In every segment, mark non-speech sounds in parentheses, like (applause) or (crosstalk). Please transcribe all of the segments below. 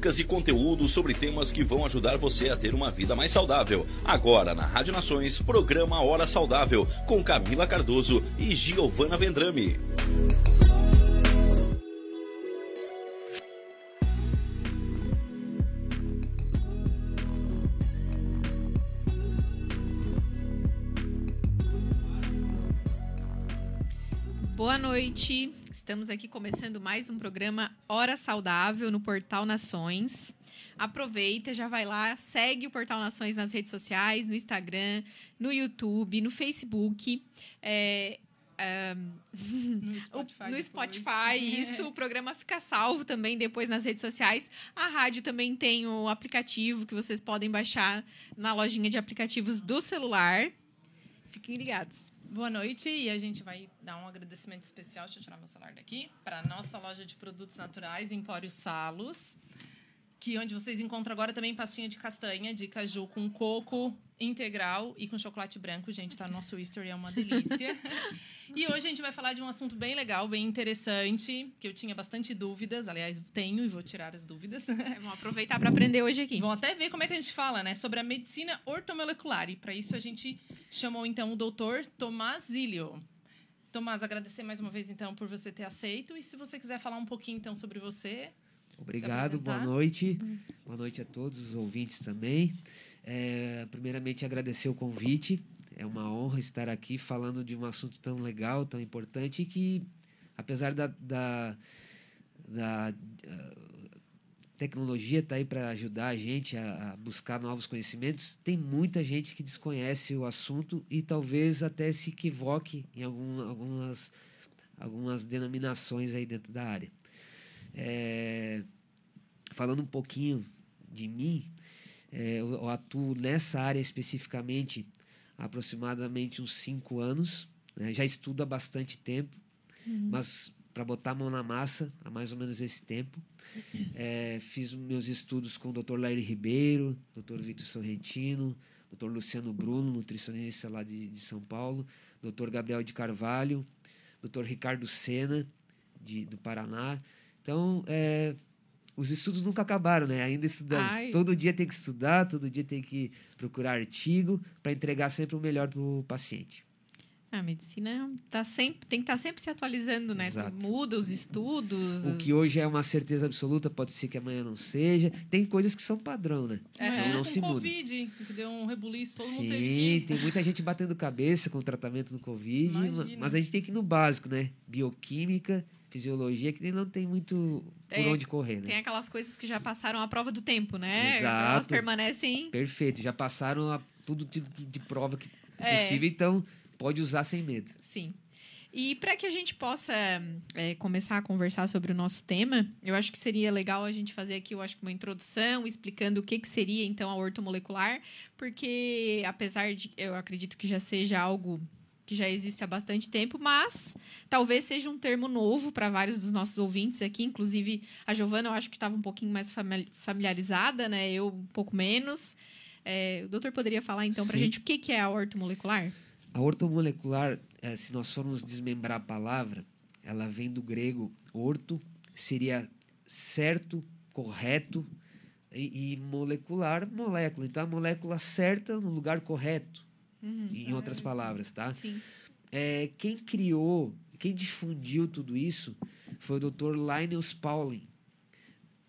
Dicas e conteúdos sobre temas que vão ajudar você a ter uma vida mais saudável. Agora na Rádio Nações, programa Hora Saudável com Camila Cardoso e Giovana Vendrame. Boa noite. Estamos aqui começando mais um programa Hora Saudável no Portal Nações. Aproveita, já vai lá, segue o Portal Nações nas redes sociais, no Instagram, no YouTube, no Facebook. É, um, no Spotify, no Spotify (laughs) isso. O programa fica salvo também depois nas redes sociais. A rádio também tem o aplicativo que vocês podem baixar na lojinha de aplicativos do celular. Fiquem ligados. Boa noite e a gente vai dar um agradecimento especial, deixa eu tirar meu celular daqui, para a nossa loja de produtos naturais, Empório Salos, que onde vocês encontram agora também pastinha de castanha, de caju com coco integral e com chocolate branco. Gente, tá no nosso history, é uma delícia. (laughs) e hoje a gente vai falar de um assunto bem legal, bem interessante, que eu tinha bastante dúvidas. Aliás, tenho e vou tirar as dúvidas. É, vamos aproveitar para aprender hoje aqui. Vamos até ver como é que a gente fala, né? Sobre a medicina ortomolecular. E para isso a gente chamou então o doutor Tomás Zilio. Tomás, agradecer mais uma vez então por você ter aceito. E se você quiser falar um pouquinho então sobre você. Obrigado, boa noite. Boa noite a todos os ouvintes também. É, primeiramente, agradecer o convite. É uma honra estar aqui falando de um assunto tão legal, tão importante, e que, apesar da, da, da tecnologia estar tá aí para ajudar a gente a, a, buscar novos conhecimentos, tem muita gente que desconhece o assunto e talvez até se equivoque em algum, algumas, algumas denominações aí dentro da área. É, falando um pouquinho de mim, é, eu, atuo nessa área especificamente há aproximadamente uns cinco anos. Né? Já estudo há bastante tempo, uhum. mas para botar a mão na massa há mais ou menos esse tempo. É, fiz meus estudos com o Dr. Lair Ribeiro, Dr. Vitor Sorrentino, Dr. Luciano Bruno, nutricionista lá de, de São Paulo, Dr. Gabriel de Carvalho, Dr. Ricardo Sena, de, do Paraná. Então, é, os estudos nunca acabaram, né? Ainda estudamos. Ai. Todo dia tem que estudar, todo dia tem que procurar artigo para entregar sempre o melhor para o paciente. A medicina tá sempre, tem que estar sempre se atualizando, né? Exato. Muda os estudos. O que hoje é uma certeza absoluta, pode ser que amanhã não seja. Tem coisas que são padrão, né? Imagina Então não com se muda. Covid, que deu um rebuliço, todo mundo Sim, teve tem muita gente batendo cabeça com o tratamento do Covid, ma- Imagina. mas a gente tem que ir no básico, né? Bioquímica, fisiologia, que não tem muito por Tem- onde correr, né? Tem aquelas coisas que já passaram a prova do tempo, né? Exato. Elas permanecem. Perfeito, já passaram a tudo tipo de prova que É. possível, então pode usar sem medo. Sim. E para que a gente possa é, começar a conversar sobre o nosso tema, eu acho que seria legal a gente fazer aqui, eu acho uma introdução explicando o que, que seria então a ortomolecular, porque apesar de eu acredito que já seja algo que já existe há bastante tempo, mas talvez seja um termo novo para vários dos nossos ouvintes aqui, inclusive a Giovana eu acho que estava um pouquinho mais famili- familiarizada, né? Eu um pouco menos. É, o doutor poderia falar então para a gente o que, que é a ortomolecular? A ortomolecular, eh, se nós formos desmembrar a palavra, ela vem do grego orto, seria certo, correto, e, e molecular, molécula. Então, a molécula certa no lugar correto, Uhum. em outras palavras, tá? Sim. É, quem criou, quem difundiu tudo isso foi o Dr. Linus Pauling.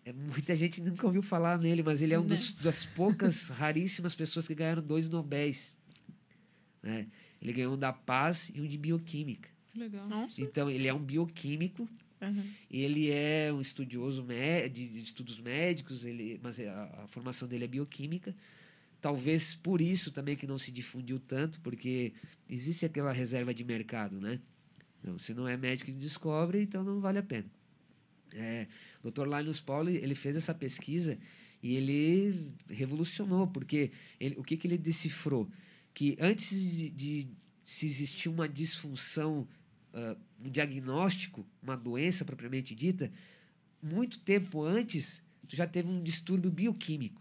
É, muita gente nunca ouviu falar nele, mas ele é um Né. das poucas raríssimas pessoas que ganharam dois Nobéis. né? Ele ganhou um da paz e um de bioquímica. Legal. Nossa. Então, ele é um bioquímico, Uhum. ele é um estudioso de, de estudos médicos, ele, mas é- a, a formação dele é bioquímica. Talvez por isso também que não se difundiu tanto, porque existe aquela reserva de mercado, né? Não, se não é médico que descobre, então não vale a pena. É, o Dr. Linus Pauling, ele fez essa pesquisa e ele revolucionou, porque ele, o que, que ele decifrou? Que antes de, de se existir uma disfunção, ah, um diagnóstico, uma doença propriamente dita, muito tempo antes, tu já teve um distúrbio bioquímico.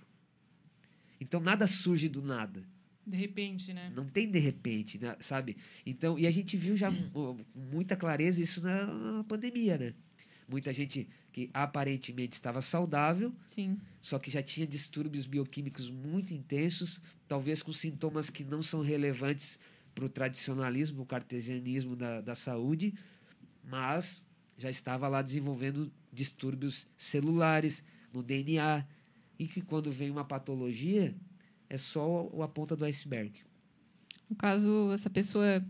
Então nada surge do nada. De repente, né? Não tem de repente, né, sabe? Então, e a gente viu já (clears throat) com muita clareza isso na, na pandemia, né? Muita gente que aparentemente estava saudável, Sim. só que já tinha distúrbios bioquímicos muito intensos, talvez com sintomas que não são relevantes para o tradicionalismo, o cartesianismo da, da saúde, mas já estava lá desenvolvendo distúrbios celulares no DNA, e que quando vem uma patologia é só o- a ponta do iceberg. No caso, essa pessoa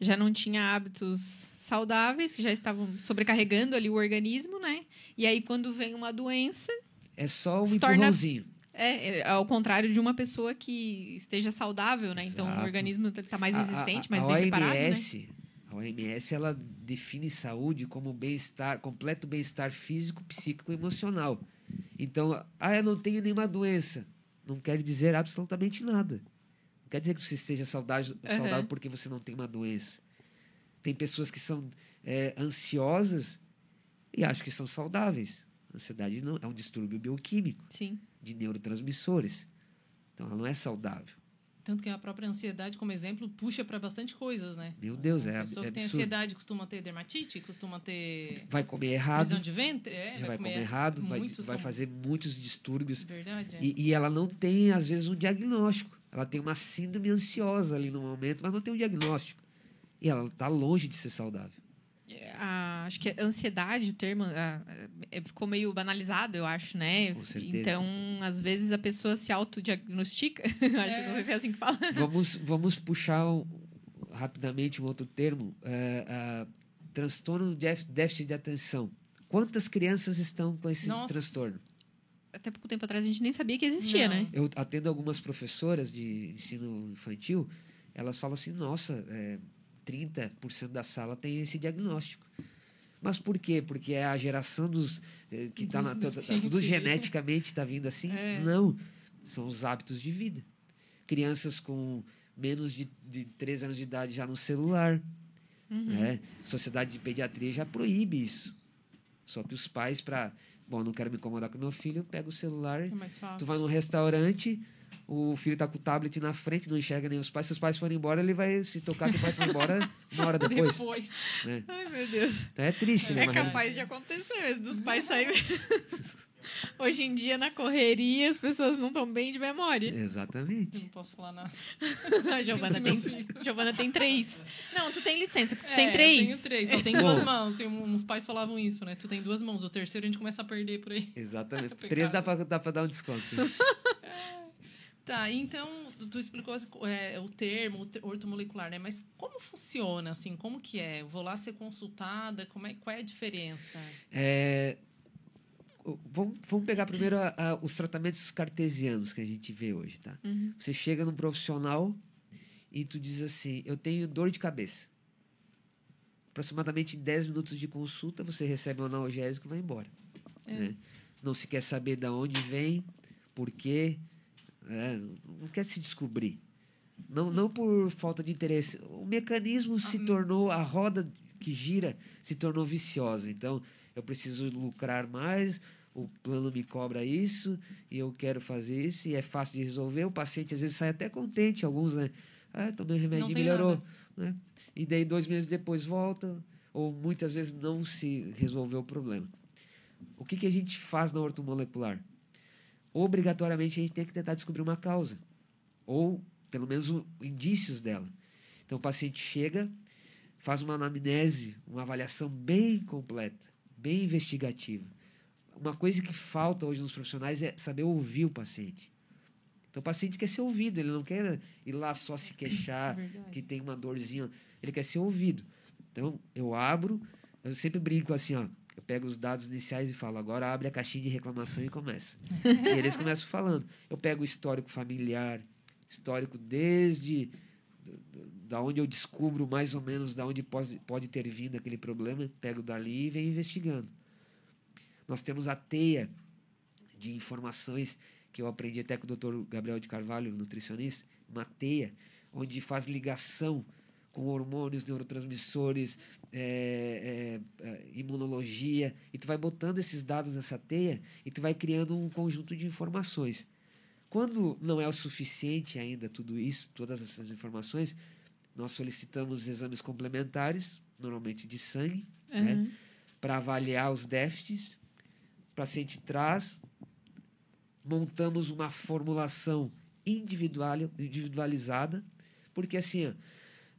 já não tinha hábitos saudáveis, que já estavam sobrecarregando ali o organismo, né? E aí, quando vem uma doença, É só um torna- empurrãozinho. é, é ao contrário de uma pessoa que esteja saudável, né? Então, o Exato. organismo está mais A- a- resistente, a, mais a bem preparado, né? OMS, A OMS ela define saúde como bem-estar, completo bem-estar físico, psíquico e emocional. Então, ah, eu não tenho nenhuma doença. Não quer dizer absolutamente nada. Não quer dizer que você esteja saudável, Aham. saudável porque você não tem uma doença. Tem pessoas que são é, ansiosas e acham que são saudáveis. Ansiedade não é um distúrbio bioquímico Sim. de neurotransmissores. Então, ela não é saudável. Tanto que a própria ansiedade, como exemplo, puxa para bastante coisas, né? Meu Deus, é, A pessoa é que tem absurdo. ansiedade costuma ter dermatite, costuma ter Vai comer errado. prisão de ventre, é, já vai comer errado, vai, vai fazer muitos distúrbios. Verdade, é. E, e ela não tem, às vezes, um diagnóstico. Ela tem uma síndrome ansiosa ali no momento, mas não tem um diagnóstico. E ela está longe de ser saudável. A- acho que a ansiedade, o termo, a- é, ficou meio banalizado, eu acho, né? Com certeza. Então, às vezes a pessoa se autodiagnostica. (laughs) acho que não sei se é assim que fala. Vamos, vamos puxar um- rapidamente um outro termo. é, é, transtorno de déf- déficit de atenção. Quantas crianças estão com esse Nossa. transtorno? Até pouco tempo atrás a gente nem sabia que existia, Não. né? Eu atendo algumas professoras de ensino infantil, elas falam assim, nossa, é, 30% da sala tem esse diagnóstico. Mas por quê? Porque é a geração dos eh, que está Dos tá, tá tudo deficientes. geneticamente está vindo assim? É. Não, são os hábitos de vida. Crianças com menos de, de 3 anos de idade já no celular, Uhum. né? Sociedade de Pediatria já proíbe isso. Só que os pais para, bom, não quero me incomodar com meu filho, eu pego o celular É mais fácil. Tu vai num restaurante, o filho tá com o tablet na frente, não enxerga nem os pais. Se os pais forem embora, ele vai se tocar que o pai foi embora (laughs) uma hora depois. Depois. Né? Ai, meu Deus. Então é triste, né? É capaz de acontecer mesmo, dos pais saírem. (laughs) Hoje em dia, na correria, as pessoas não estão bem de memória. Eu Exatamente. não posso falar nada. (laughs) A Giovana tem, Giovana tem três. Não, tu tem licença, porque tu É, tem Eu três. tenho três, só tem duas mãos. E uns pais falavam isso, né? Tu tem duas mãos, o terceiro a gente começa a perder por aí. Exatamente. Pecado. (laughs) Três dá pra, dá pra dar um desconto. (laughs) Tá, então tu explicou é, o termo, ortomolecular, né? Mas como funciona, assim? Como que é? Eu vou lá ser consultada? Como é, qual é a diferença? É, vamos, vamos pegar primeiro a- a- os tratamentos cartesianos que a gente vê hoje, tá? Uhum. Você chega num profissional e tu diz assim, eu tenho dor de cabeça. Aproximadamente em 10 minutos de consulta, você recebe um analgésico e vai embora. né? Não se quer saber de onde vem, por quê, né? não quer se descobrir. Não, não por falta de interesse. O mecanismo se tornou, a roda que gira se tornou viciosa. Então, eu preciso lucrar mais, o plano me cobra isso, e eu quero fazer isso, e é fácil de resolver. O paciente às vezes sai até contente, alguns, né? Ah, tomei remédio Não e melhorou. Né? E daí, dois meses depois, volta, ou muitas vezes não se resolveu o problema. O que, que a gente faz na ortomolecular? Obrigatoriamente, a gente tem que tentar descobrir uma causa, ou pelo menos o- indícios dela. Então, o paciente chega, faz uma anamnese, uma avaliação bem completa, bem investigativa. Uma coisa que falta hoje nos profissionais é saber ouvir o paciente. Então, o paciente quer ser ouvido, ele não quer ir lá só se queixar, Verdade. que tem uma dorzinha, ele quer ser ouvido. Então, eu abro, eu sempre brinco assim, ó, eu pego os dados iniciais e falo, agora abre a caixinha de reclamação e começa. e eles começam falando. Eu pego o histórico familiar, histórico desde da onde eu descubro mais ou menos da onde pode, pode ter vindo aquele problema, pego dali e venho investigando. Nós temos a teia de informações que eu aprendi até com o Dr. Gabriel de Carvalho, nutricionista, uma teia onde faz ligação com hormônios, neurotransmissores, é, é, é, imunologia, e tu vai botando esses dados nessa teia e tu vai criando um conjunto de informações. Quando não é o suficiente ainda tudo isso, todas essas informações, nós solicitamos exames complementares, normalmente de sangue, né, Uhum. para avaliar os déficits. O paciente traz, montamos uma formulação individual, individualizada, porque assim, ó,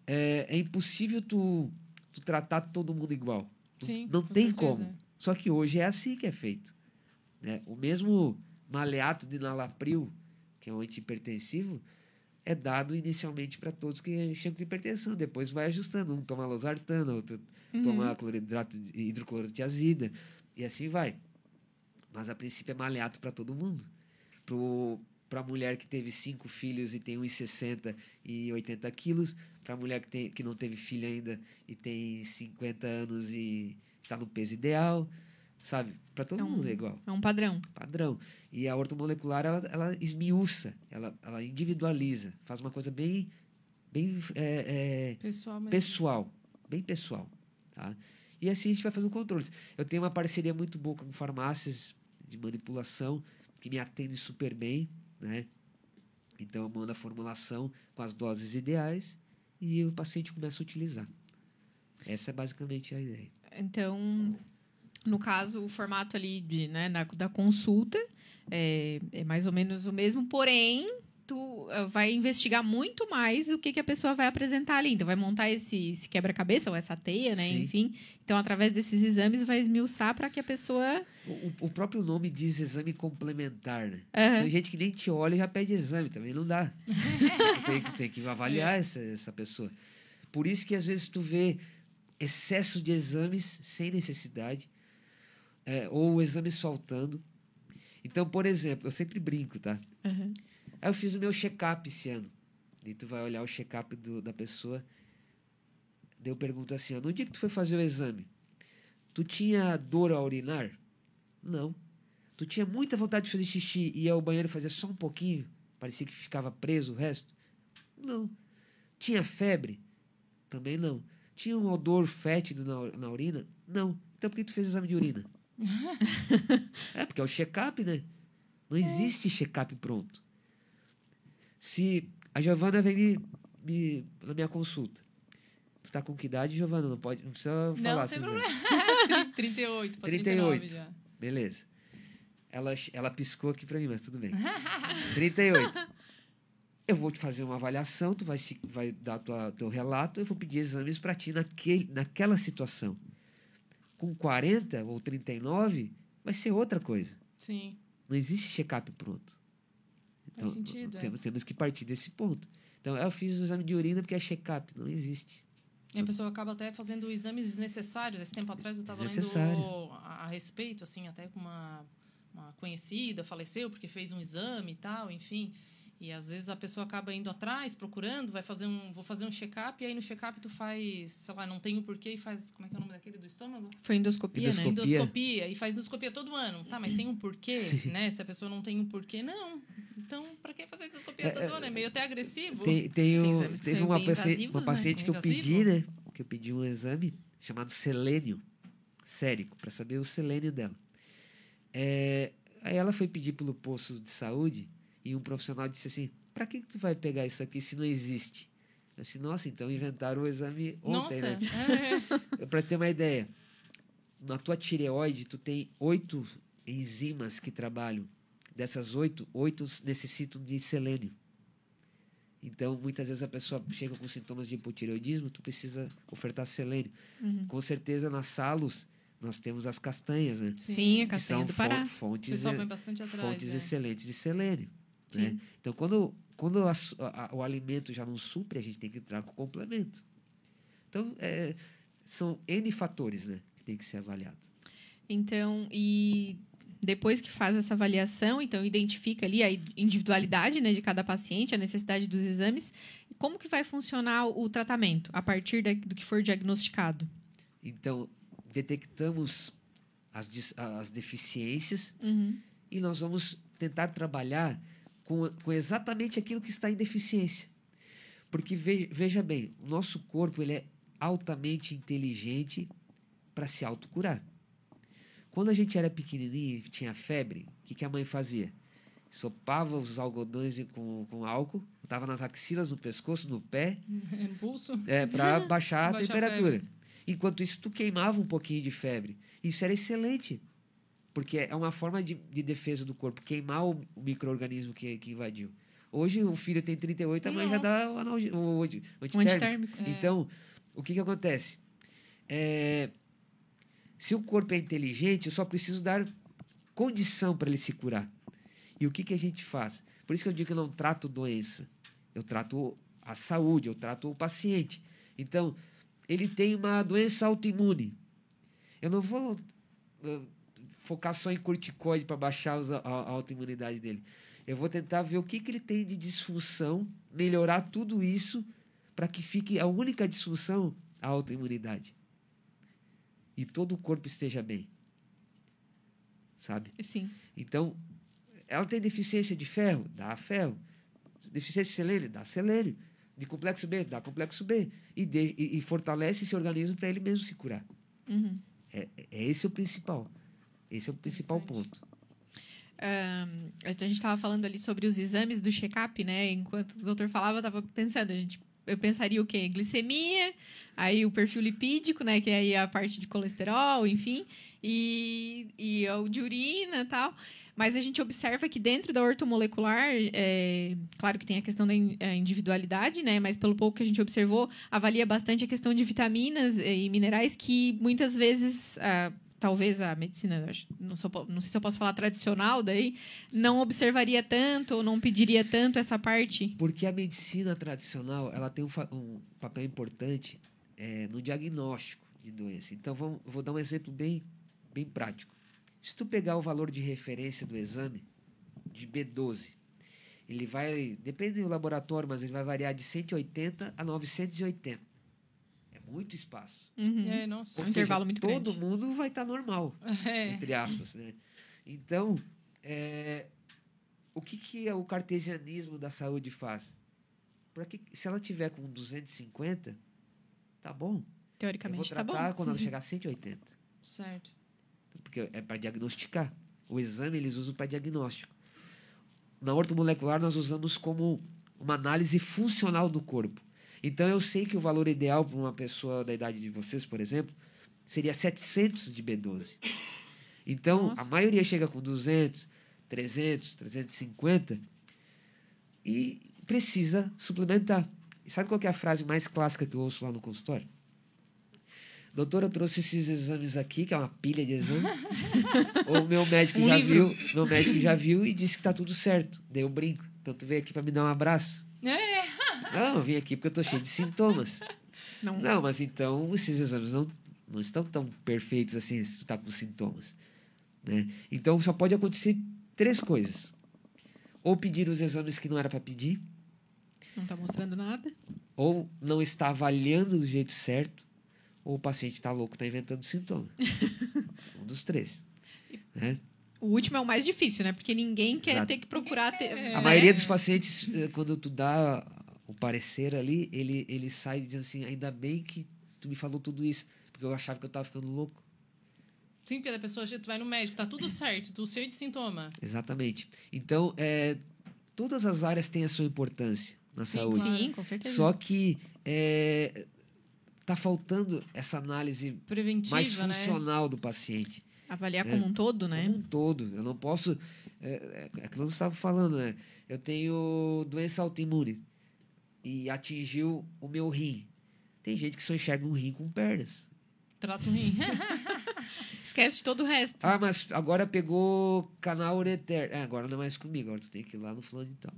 é, é impossível tu, tu tratar todo mundo igual. Sim, não com tem certeza. como. Só que hoje é assim que é feito. Né? O mesmo maleato de nalapril, que é um antihipertensivo, é dado inicialmente para todos que chegam com hipertensão. Depois vai ajustando. Um toma losartana, outro Uhum. toma cloridrato de hidroclorotiazida e assim vai. Mas a princípio é maleato para todo mundo. Para a mulher que teve cinco filhos e tem 1,60 e 80 quilos, para a mulher que, tem, que não teve filho ainda e tem 50 anos e está no peso ideal, sabe? Para todo É um- mundo é igual É um padrão. padrão. E a ortomolecular, ela, ela esmiuça, ela, ela individualiza, faz uma coisa bem, bem é, é, Pessoal, mas... pessoal, bem pessoal, tá? E assim a gente vai fazendo controles. Eu tenho uma parceria muito boa com farmácias de manipulação que me atendem super bem, né? Então eu mando a formulação com as doses ideais e o paciente começa a utilizar. Essa é basicamente a ideia. Então, no caso, o formato ali de, né, da, da consulta é, é mais ou menos o mesmo, porém, tu eh, vai investigar muito mais o que, que a pessoa vai apresentar ali. Então, vai montar esse, esse quebra-cabeça ou essa teia, né? Sim. Enfim. Então, através desses exames, vai esmiuçar para que a pessoa. O, o- próprio nome diz exame complementar, né? Aham. Tem gente que nem te olha e já pede exame, também não dá. (laughs) Tem, que- tem que avaliar essa, essa pessoa. Por isso que às vezes tu vê excesso de exames sem necessidade, é, ou exames faltando. Então, por exemplo, eu sempre brinco, tá? Aham. Aí eu fiz o meu check-up esse ano. E tu vai olhar o check-up da pessoa. Daí eu pergunto assim, ó, no dia que tu foi fazer o exame, tu tinha dor ao urinar? Não. Tu tinha muita vontade de fazer xixi e ia ao banheiro fazer só um pouquinho? Parecia que ficava preso o resto? Não. Tinha febre? Também não. Tinha um odor fétido na, na urina? Não. Então por que tu fez exame de urina? (laughs) é, porque é o check-up, né? Não existe check-up pronto. Se a Giovana vem me, me- na minha consulta. Tu tá com que idade, Giovana? Não pode, não precisa falar. Não, assim, tem né? problema. 38 para 38. 39 já. Beleza. Ela, ela piscou aqui para mim, mas tudo bem. (laughs) 38. Eu vou te fazer uma avaliação, tu vai, se- vai dar tua, teu relato, eu vou pedir exames para ti naquele, naquela situação. Com 40 ou 39, vai ser outra coisa. Sim. Não existe check-up pronto. Faz sentido, é. temos, temos que partir desse ponto. Então, eu fiz o exame de urina porque é check-up. Não existe. E a pessoa acaba até fazendo exames desnecessários. Esse tempo atrás eu estava lendo a respeito, assim, até com uma, uma conhecida faleceu porque fez um exame e tal, enfim. E às vezes a pessoa acaba indo atrás, procurando, vai fazer um, vou fazer um check-up, e aí no check-up tu faz, sei lá, não tem o porquê e faz, como é que é o nome daquele do estômago? Foi endoscopia, né? Endoscopia. Endoscopia, e faz endoscopia todo ano. Tá, mas tem um porquê, (laughs) né? Se a pessoa não tem um porquê, não. Então, pra que fazer endoscopia É, todo ano? É meio até agressivo. Tem, tem que teve uma, paci- uma né? paciente que eu pedi, né? Que eu pedi um exame chamado selênio sérico, para saber o selênio dela. É, aí ela foi pedir pelo posto de saúde e um profissional disse assim: para que, que tu vai pegar isso aqui se não existe? Eu disse, nossa, então inventaram o exame ontem, Nossa, né? (laughs) é. Para ter uma ideia, na tua tireoide, tu tem oito enzimas que trabalham. Dessas oito, oito necessitam de selênio. Então, muitas vezes a pessoa chega com sintomas de hipotireoidismo, tu precisa ofertar selênio. Uhum. Com certeza, nas salos, nós temos as castanhas, né? Sim, a Que castanha são do Pará. O fontes, bastante atrás. fontes né? excelentes de selênio. Né? Então, quando, quando a a- o alimento já não supre, a gente tem que entrar com complemento. Então, é, são N fatores né, que tem que ser avaliado. Então, e depois que faz essa avaliação, então identifica ali a individualidade né, de cada paciente, a necessidade dos exames, como que vai funcionar o tratamento a partir da- do que for diagnosticado? Então, detectamos as, as deficiências Uhum. e nós vamos tentar trabalhar com, com exatamente aquilo que está em deficiência. Porque, ve- veja bem, o nosso corpo ele é altamente inteligente para se autocurar. Quando a gente era pequenininho e tinha febre, o que, que a mãe fazia? Sopava os algodões com, com álcool, botava nas axilas, no pescoço, no pé, Impulso. (laughs) é, para (laughs) baixar a Baixar a temperatura. febre. Enquanto isso, tu queimava um pouquinho de febre. Isso era excelente, porque é uma forma de, de defesa do corpo, queimar o, o micro-organismo que, que invadiu. Hoje o filho tem 38, a mãe já dá o, analgi- o, o anti- o antitérmico. antitérmico. É. Então, o que, que acontece? É, se o corpo é inteligente, eu só preciso dar condição para ele se curar. E o que, que a gente faz? Por isso que eu digo que eu não trato doença. Eu trato a saúde, eu trato o paciente. Então, ele tem uma doença autoimune. Eu não vou focar só em corticoide para baixar os- a, a autoimunidade dele. Eu vou tentar ver o que, que ele tem de disfunção, melhorar tudo isso para que fique a única disfunção a autoimunidade. E todo o corpo esteja bem. Sabe? Sim. Então, ela tem deficiência de ferro? Dá ferro. Deficiência de selênio? Dá selênio. De complexo B? Dá complexo B. E, de- e- e fortalece esse organismo para ele mesmo se curar. Uhum. É, é esse o principal. Esse é o principal ponto. Ahn, a gente estava falando ali sobre os exames do check-up, né? Enquanto o doutor falava, eu estava pensando, a gente, eu pensaria o quê? Glicemia, aí o perfil lipídico, né? Que é aí a parte de colesterol, enfim, e, e o de urina e tal. Mas a gente observa que dentro da ortomolecular, é, claro que tem a questão da individualidade, né? Mas pelo pouco que a gente observou, avalia bastante a questão de vitaminas eh, e minerais que muitas vezes, ah, talvez a medicina, não, sou não sei se eu posso falar tradicional daí, não observaria tanto ou não pediria tanto essa parte. Porque a medicina tradicional ela tem um, um papel importante é, no diagnóstico de doença. Então, vou dar um exemplo bem, bem prático. Se tu pegar o valor de referência do exame de B12, ele vai, depende do laboratório, mas ele vai variar de 180 a 980. Muito espaço. Uhum. É, nossa. Um Ou intervalo muito todo grande. mundo vai estar normal (laughs) É. entre aspas, né? Então, é, o que, que o cartesianismo da saúde faz? Que, se ela tiver com 250, tá bom. Eu vou Teoricamente tá bom. quando ela (laughs) chegar a 180. Certo. Porque é para diagnosticar. O exame eles usam para diagnóstico. Na ortomolecular, nós usamos como uma análise funcional do corpo. Então, eu sei que o valor ideal para uma pessoa da idade de vocês, por exemplo, seria 700 de B12. Então, Nossa. a maioria chega com 200, 300, 350 e precisa suplementar. E sabe qual que é a frase mais clássica que eu ouço lá no consultório? Doutora, eu trouxe esses exames aqui, que é uma pilha de exame. (laughs) o meu médico Um já livro. viu, meu médico já viu e disse que tá tudo certo. Daí eu brinco. Então tu veio aqui para me dar um abraço. É. Não, eu vim aqui porque eu tô cheio de sintomas. (laughs) Não, Não, mas então esses exames não, não estão tão perfeitos assim se tu tá com sintomas. Né? Então só pode acontecer três coisas. Ou pedir os exames que não era para pedir, não tá mostrando nada. ou não está avaliando do jeito certo, ou o paciente está louco, está inventando sintoma. (laughs) um dos três. Né? O último é o mais difícil, né? Porque ninguém quer Exato. ter que procurar ter. A né? maioria dos pacientes, eh, quando tu dá o parecer ali, ele, ele sai dizendo assim, ainda bem que tu me falou tudo isso, porque eu achava que eu estava ficando louco. Sim, porque a pessoa, tu vai no médico, tá tudo certo, tu cheio de sintoma. Exatamente. Então, é, todas as áreas têm a sua importância na Sim, saúde. claro. Sim, com certeza. Só que é, tá faltando essa análise Preventiva, mais né? funcional do paciente. Avaliar É. como um todo, né? Como um todo. Eu não posso. É, é, é que nós estava falando, né? Eu tenho doença autoimune e atingiu o meu rim. Tem gente que só enxerga um rim com pernas. Trata o rim. (laughs) Esquece de todo o resto. Ah, mas agora pegou canal ureter. É, agora não é mais comigo, agora tu tem que ir lá no fulano e tal.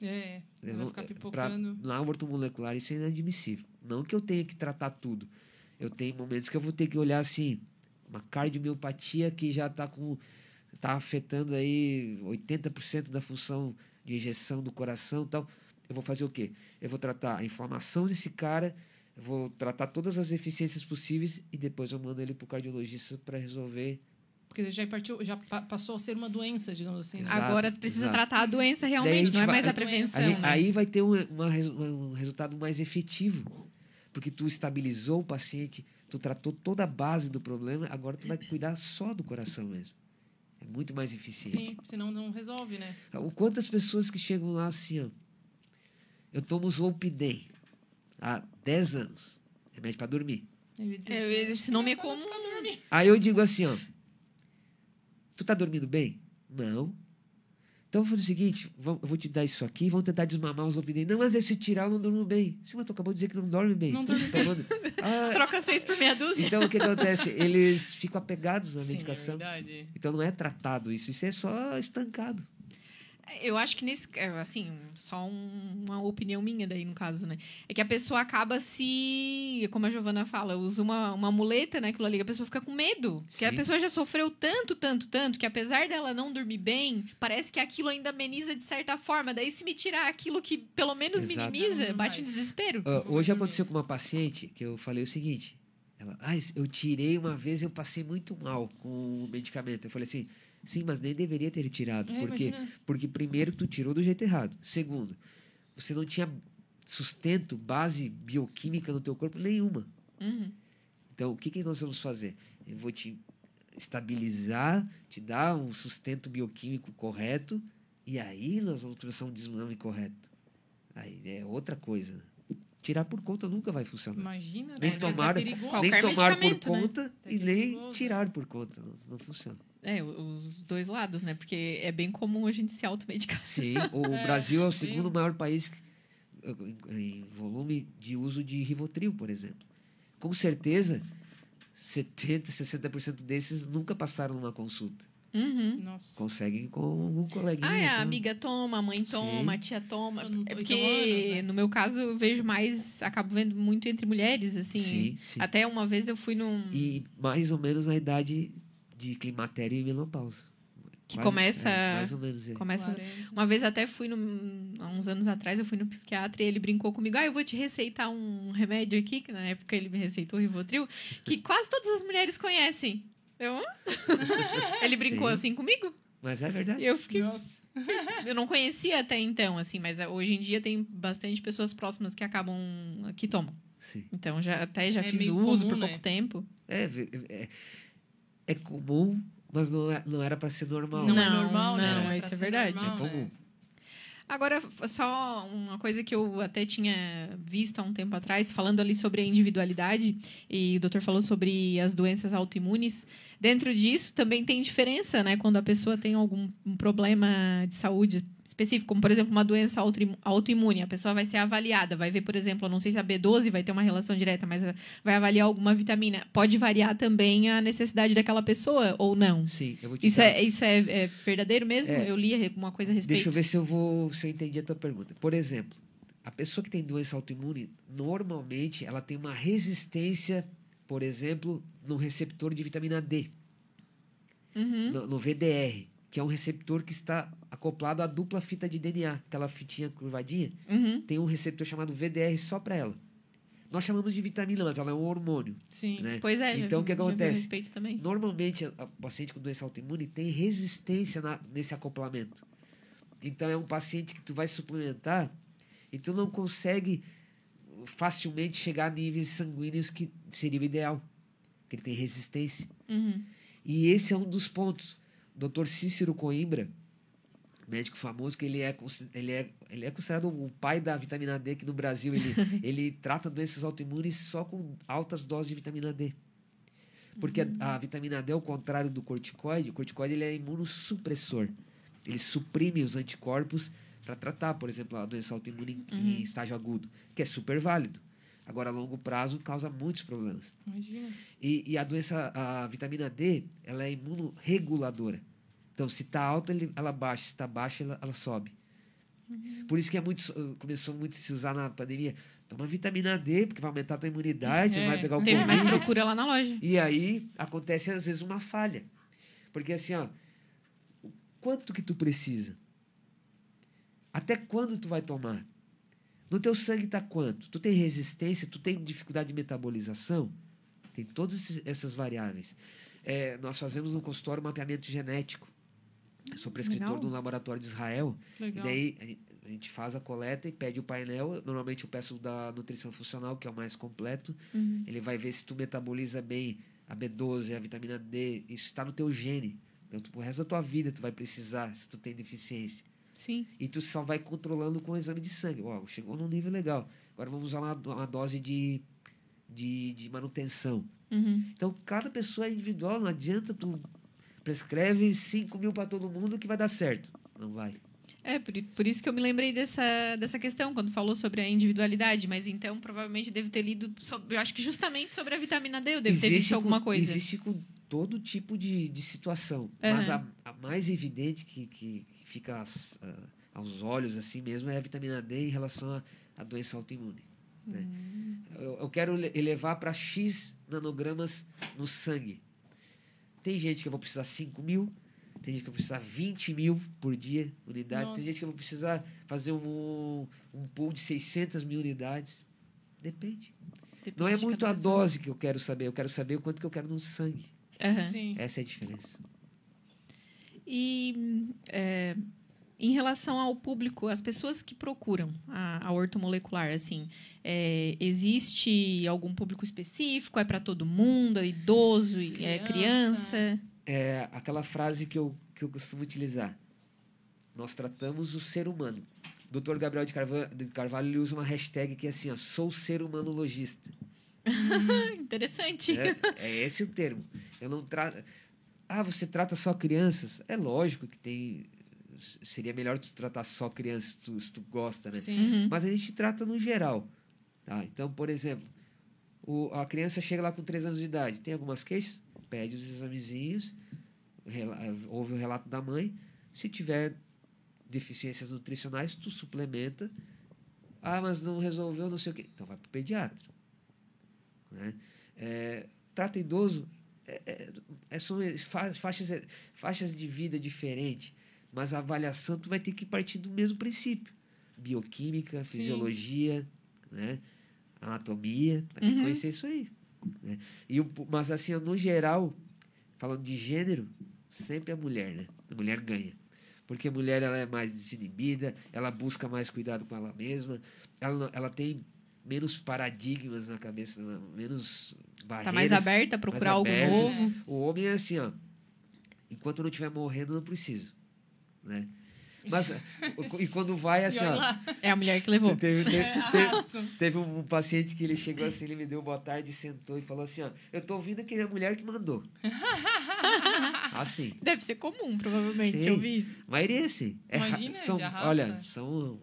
É, Eu vai não- ficar pra- pipocando. na ortomolecular isso é inadmissível. Não que eu tenha que tratar tudo. Eu tenho momentos que eu vou ter que olhar assim, uma cardiomiopatia que já está com tá afetando aí 80% da função de injeção do coração, e tal. Eu vou fazer o quê? Eu vou tratar a inflamação desse cara, eu vou tratar todas as deficiências possíveis e depois eu mando ele pro cardiologista para resolver. Porque já, partiu, já pa- passou a ser uma doença, digamos assim. né? Exato, Agora precisa exato. tratar a doença a realmente, gente não é vai- mais a a prevenção. Aí, né? aí vai ter um, uma um resultado mais efetivo. Porque tu estabilizou o paciente, tu tratou toda a base do problema, agora tu vai cuidar só do coração mesmo. É muito mais eficiente. Sim, senão não resolve, né? O Quantas pessoas que chegam lá assim, ó. Eu tomo Zolpidem há 10 anos. Remédio para dormir. Eu ia dizer, É, esse nome é comum. pra dormir. Aí eu digo assim, ó. Tu tá dormindo bem? Não. Então eu vou fazer o seguinte, eu vou te dar isso aqui, vamos tentar desmamar os Zolpidem. Não, mas esse tirar eu não durmo bem. Sim, mas tu acabou de dizer que não dorme bem. Não dorme bem. tomando- (laughs) Ah, Troca seis por meia dúzia. então o que acontece? Eles ficam apegados na Sim, é medicação. verdade. então não é tratado isso, isso é só estancado. Eu acho que nesse. é, Assim, só um- uma opinião minha daí, no caso, né? É que a pessoa acaba se. Como a Giovana fala, usa uma, uma muleta, né? Aquilo ali, a pessoa fica com medo. Porque a Sim. pessoa já sofreu tanto, tanto, tanto, que apesar dela não dormir bem, parece que aquilo ainda ameniza de certa forma. Daí, se me tirar aquilo que pelo menos Exato. minimiza, Não, bate um mais. desespero. Vou hoje aconteceu com uma paciente que eu falei o seguinte. Ela, ah, eu tirei uma vez, eu passei muito mal com o medicamento. Eu falei assim, sim, mas nem deveria ter tirado. É, Por quê? imagina. Porque primeiro tu tirou do jeito errado. Segundo, você não tinha sustento, base bioquímica no teu corpo nenhuma. Uhum. Então, o que, que nós vamos fazer? Eu vou te estabilizar, te dar um sustento bioquímico correto, e aí nós vamos começar um desmame correto. Aí é outra coisa. Tirar por conta nunca vai funcionar. Imagina, Nem né? tomar-. Qual- nem tomar por né? conta Tá e nem tirar por conta. Não, não funciona. É, os dois lados, né? Porque é bem comum a gente se automedicar. Sim, (laughs) o É, Brasil é o sim. segundo maior país em, volume de uso de Rivotril, por exemplo. Com certeza, 70%, 60% desses nunca passaram numa consulta. Uhum. Nossa. Conseguem com algum coleguinha. Ah, é, a então. amiga toma, a mãe toma, Sim. a tia toma. É porque, anos, né? no meu caso, eu vejo mais, acabo vendo muito entre mulheres, assim. Sim, sim. Até uma vez eu fui num. E mais ou menos na idade de climatério e menopausa. Que Quase- começa- é, mais ou menos. é. Começa. Claro. Uma vez até fui num, há uns anos atrás, eu fui no psiquiatra e ele brincou comigo: Ah, eu vou te receitar um remédio aqui, que na época ele me receitou o Rivotril, que (laughs) quase todas as mulheres conhecem. Eu, (laughs) ele brincou Sim. assim comigo. Mas é verdade. Eu fiquei. Nossa. (laughs) Eu não conhecia até então, assim, mas hoje em dia tem bastante pessoas próximas que acabam. que tomam. Sim. Então já até já É fiz uso comum, por né? pouco tempo. É, é, é comum, mas não, é, não era para ser normal. Não, é Não, normal, né? não, Era isso é verdade. É normal, né? comum. Agora, f- só uma coisa que eu até tinha visto há um tempo atrás, falando ali sobre a individualidade, e o doutor falou sobre as doenças autoimunes. Dentro disso, também tem diferença, né? Quando a pessoa tem algum um problema de saúde específico, como, por exemplo, uma doença autoim- autoimune. A pessoa vai ser avaliada, vai ver, por exemplo, eu não sei se a B12 vai ter uma relação direta, mas vai avaliar alguma vitamina. Pode variar também a necessidade daquela pessoa ou não? Sim, eu vou te Isso dar- é, isso é, é verdadeiro mesmo? É. Eu li alguma coisa a respeito. Deixa eu ver se eu vou se eu entendi a tua pergunta. Por exemplo, a pessoa que tem doença autoimune, normalmente ela tem uma resistência, por exemplo, no receptor de vitamina D, Uhum. no, no VDR, que é um receptor que está acoplado à dupla fita de DNA, aquela fitinha curvadinha, Uhum. tem um receptor chamado VDR só para ela. Nós chamamos de vitamina, mas ela é um hormônio, Sim. né? Pois é. Então, o que acontece? Normalmente, a paciente com doença autoimune tem resistência na- nesse acoplamento. Então, é um paciente que tu vai suplementar e tu não consegue facilmente chegar a níveis sanguíneos que seria o ideal, que ele tem resistência. Uhum. E esse é um dos pontos. Dr. Cícero Coimbra, médico famoso, que ele é, ele é, ele é considerado o pai da vitamina D aqui no Brasil. Ele, (laughs) ele trata doenças autoimunes só com altas doses de vitamina D. Porque a, a vitamina D, ao contrário do corticoide, o corticoide ele é imunossupressor. Ele suprime os anticorpos para tratar, por exemplo, a doença autoimune em, em estágio agudo, que é super válido. Agora, a longo prazo, causa muitos problemas. Imagina. E, e a doença, a vitamina D, ela é imunorreguladora. Então, se está alta, ela baixa. Se está baixa, ela, ela sobe. Por isso que é muito, começou muito a se usar na pandemia. Toma vitamina D, porque vai aumentar a tua imunidade, É, vai pegar o Teve mais Covid. procura lá na loja. E aí, acontece às vezes uma falha. Porque assim, ó, quanto que tu precisa? Até quando tu vai tomar? No teu sangue tá quanto? Tu tem resistência? Tu tem dificuldade de metabolização? Tem todas essas variáveis. É, nós fazemos no consultório um mapeamento genético. Eu sou prescritor legal. de um laboratório de Israel. Legal. E daí a gen- a gente faz a coleta e pede o painel. Normalmente eu peço da nutrição funcional, que é o mais completo. Uhum. Ele vai ver se tu metaboliza bem a B12, a vitamina D. Isso está no teu gene. Então, pro resto da tua vida tu vai precisar se tu tem deficiência. Sim. E tu só vai controlando com o exame de sangue. Ó, chegou num nível legal. Agora vamos usar uma, uma dose de, de, de manutenção. Uhum. Então, cada pessoa é individual. Não adianta tu prescreve 5 mil para todo mundo que vai dar certo. Não vai. É, por, por isso que eu me lembrei dessa, dessa questão, quando falou sobre a individualidade. Mas então, provavelmente, devo ter lido, sobre, eu acho que justamente sobre a vitamina D, eu devo ter visto com- alguma coisa. Existe com todo tipo de, de situação. Mas a, a mais evidente que, que fica às- a- aos olhos assim mesmo é a vitamina D em relação à à doença autoimune. né? Hum. Eu, eu quero le- elevar para X nanogramas no sangue. Tem gente que eu vou precisar 5 mil, tem gente que eu vou precisar 20 mil por dia, unidade. Nossa. Tem gente que eu vou precisar fazer um, um pool de 600 mil unidades. Depende. Depende Não é muito a dose que eu quero saber, eu quero saber o quanto que eu quero no sangue. Sim. Essa é a diferença. E é, em relação ao público, as pessoas que procuram a, a ortomolecular, assim, é, existe algum público específico? É para todo mundo? É idoso? É Criança. criança? É aquela frase que eu, que eu costumo utilizar. Nós tratamos o ser humano. Dr. Gabriel de Carvalho, de Carvalho ele usa uma hashtag que é assim, ó, sou ser humano logista. (laughs) Interessante. É, é esse o termo. Eu não trato. Ah, você trata só crianças? É lógico que tem. Seria melhor tu tratar só crianças se tu, se tu gosta, né? Sim. Uhum. Mas a gente trata no geral. Tá? Então, por exemplo, o- a criança chega lá com 3 anos de idade, tem algumas queixas, pede os examezinhos, rela- ouve o relato da mãe. Se tiver deficiências nutricionais, tu suplementa. Ah, mas não resolveu, não sei o quê. Então vai para o pediatra. Né? É, trata idoso, é, é, é, são fa- faixas, faixas de vida diferentes, mas a avaliação tu vai ter que partir do mesmo princípio. Bioquímica, Sim. fisiologia, né? anatomia, vai Uhum. conhecer isso aí. né? E o, mas assim, no geral, falando de gênero, sempre a mulher, né? A mulher ganha. Porque a mulher ela é mais desinibida, ela busca mais cuidado com ela mesma, ela, ela tem menos paradigmas na cabeça, menos barreiras. Tá mais aberta a procurar algo aberta. novo. O homem é assim, ó. Enquanto eu não estiver morrendo, eu não preciso. Né? Mas, e quando vai, (laughs) assim, ó. É a mulher que levou. Teve, teve, é, teve, um, paciente que ele chegou assim, ele me deu boa tarde, sentou e falou assim, ó, eu tô ouvindo que é a mulher que mandou. (laughs) assim. Deve ser comum, provavelmente, Sim. eu vi isso. A maioria, sim. É Imagina, são. Olha, são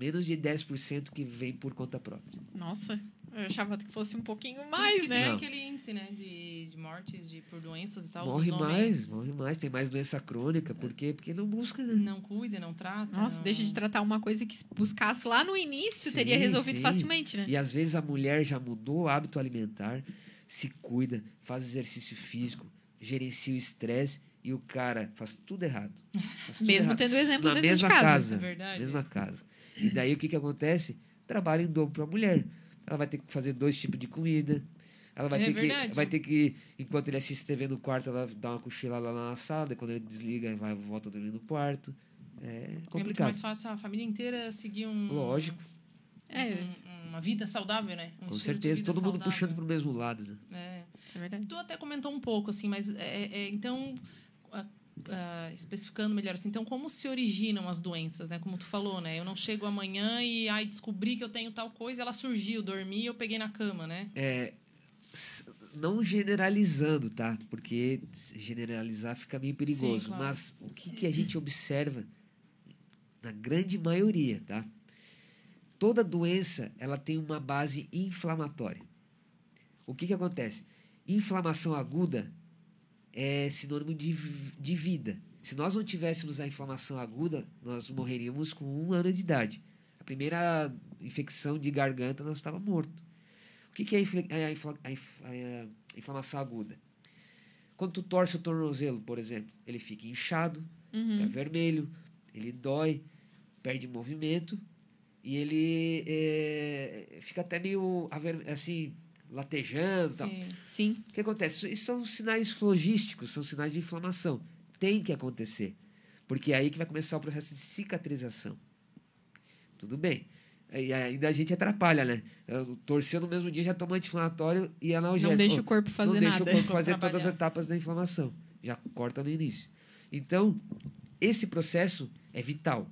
menos de 10% que vem por conta própria. Nossa, eu achava que fosse um pouquinho mais, né? Não. aquele índice, né, de, de mortes de, por doenças e tal. morre mais, morre mais. Tem mais doença crônica. Por quê? Porque não busca, né? Não cuida, não trata. Nossa, não... deixa de tratar uma coisa que se buscasse lá no início, Sim, teria resolvido sim. facilmente, né? E às vezes a mulher já mudou o hábito alimentar, se cuida, faz exercício físico, gerencia o estresse e o cara faz tudo errado. Faz tudo Mesmo errado. tendo o exemplo na dentro mesma de casa. casa. É verdade. Mesma casa. E daí o que, que acontece? Trabalho em dobro para a mulher. Ela vai ter que fazer dois tipos de comida. Ela vai, É ter verdade. que, vai ter que, enquanto ele assiste TV no quarto, ela dá uma cochilada lá na sala. Quando ele desliga, vai volta a dormir no quarto. É É muito complicado. mais fácil a família inteira seguir um... Lógico, É, um- uma vida saudável, né? Um com certeza. Todo mundo saudável. puxando pro mesmo lado. Né? É. é verdade. Tu até comentou um pouco, assim, mas é, é, então, ah, especificando melhor, assim, então como se originam as doenças, né? Como tu falou, né? Eu não chego amanhã e ai, descobri que eu tenho tal coisa, ela surgiu, dormi, eu peguei na cama, né? S- Não generalizando, tá? Porque generalizar fica meio perigoso. claro. Mas o que, que a gente observa na grande maioria, tá? Toda doença, ela tem uma base inflamatória. O que que acontece? Inflamação aguda é sinônimo de, de vida. Se nós não tivéssemos a inflamação aguda, nós morreríamos com um ano de idade. A primeira infecção de garganta, nós estávamos morto. O que, que é a, infle- a infla- a inf- a inflamação aguda? Quando tu torce o tornozelo, por exemplo, ele fica inchado, Uhum. fica vermelho, ele dói, perde movimento e ele é, fica até meio assim, latejando. e tal. Sim. Sim. O que acontece? Isso são sinais flogísticos, são sinais de inflamação. Tem que acontecer. Porque é aí que vai começar o processo de cicatrização. Tudo bem. E ainda a gente atrapalha, né? Eu torceu no mesmo dia, já toma anti-inflamatório e analgésico. Não deixa o corpo fazer não deixa nada. o corpo fazer Trabalhar. todas as etapas da inflamação. Já corta no início. Então, esse processo é vital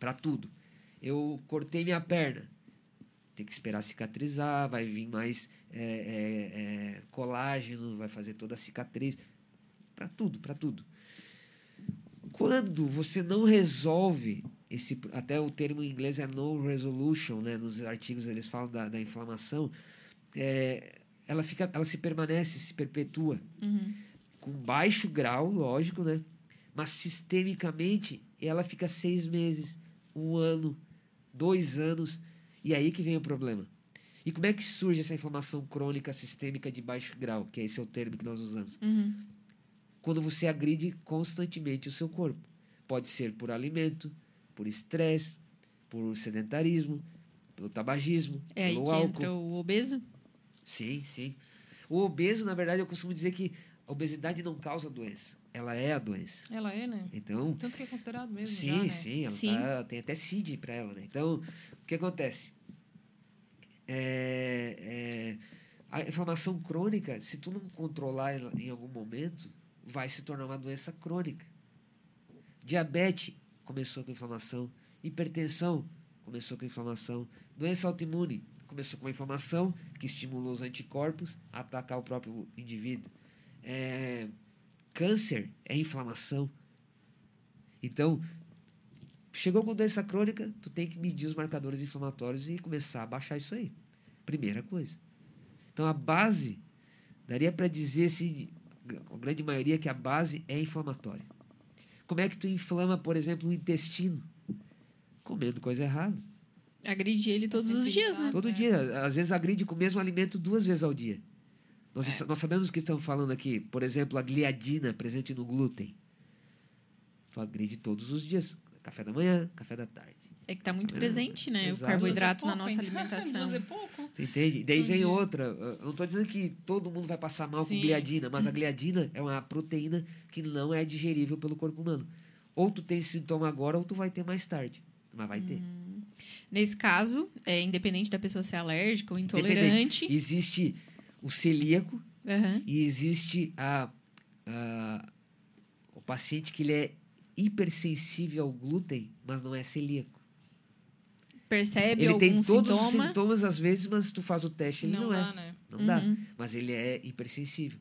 para tudo. Eu cortei minha perna. Tem que esperar cicatrizar, vai vir mais é, é, é, colágeno, vai fazer toda a cicatriz. Para tudo, para tudo. Quando você não resolve esse até o termo em inglês é no resolution, né? Nos artigos eles falam da, da inflamação. É, ela fica, ela se permanece, se perpetua Uhum. com baixo grau, lógico, né? Mas sistemicamente ela fica seis meses, um ano, dois anos, e aí que vem o problema. E como é que surge essa inflamação crônica sistêmica de baixo grau, que esse é o termo que nós usamos? Uhum. Quando você agride constantemente o seu corpo. Pode ser por alimento, por estresse, por sedentarismo, pelo tabagismo, É aí pelo que álcool. entra o obeso? Sim, sim. O obeso, na verdade, eu costumo dizer que a obesidade não causa doença. Ela é a doença. Ela é, né? Então, Tanto que é considerado mesmo sim, já, né? sim, ela Sim. tá- tem até CID para ela, né? Então, o que acontece? É, é, a inflamação crônica, se tu não controlar em algum momento, vai se tornar uma doença crônica. Diabetes começou com inflamação, hipertensão começou com inflamação, doença autoimune começou com uma inflamação que estimulou os anticorpos a atacar o próprio indivíduo. É, câncer é inflamação. Então, chegou com doença crônica, tu tem que medir os marcadores inflamatórios e começar a baixar isso aí. Primeira coisa. Então, a base, daria para dizer, assim, a grande maioria, que a base é inflamatória. Como é que tu inflama, por exemplo, o intestino? Comendo coisa errada. Agride ele todos os dias, né? Todo É. dia. Às vezes agride com o mesmo alimento duas vezes ao dia. Nós, nós sabemos que estão falando aqui, por exemplo, a gliadina presente no glúten. Tu agride todos os dias. Café da manhã, café da tarde. É que tá muito É, presente, né? O exato. carboidrato Duas na nossa pouco, (laughs) alimentação. É pouco. Tu entende? Daí vem outra. Eu não estou dizendo que todo mundo vai passar mal Sim. com gliadina, mas a (clears throat) gliadina é uma proteína que não é digerível pelo corpo humano. Ou tu tem sintoma agora, ou tu vai ter mais tarde. Mas vai ter. Nesse caso, é independente da pessoa ser alérgica ou intolerante. Existe o celíaco, Aham. E existe a, a- o paciente que ele é hipersensível ao glúten, mas não é celíaco. Percebe Ele algum tem todos os sintoma? sintomas às vezes, mas tu faz o teste, ele não, dá, é. né? Não dá. Uhum. Mas ele é hipersensível.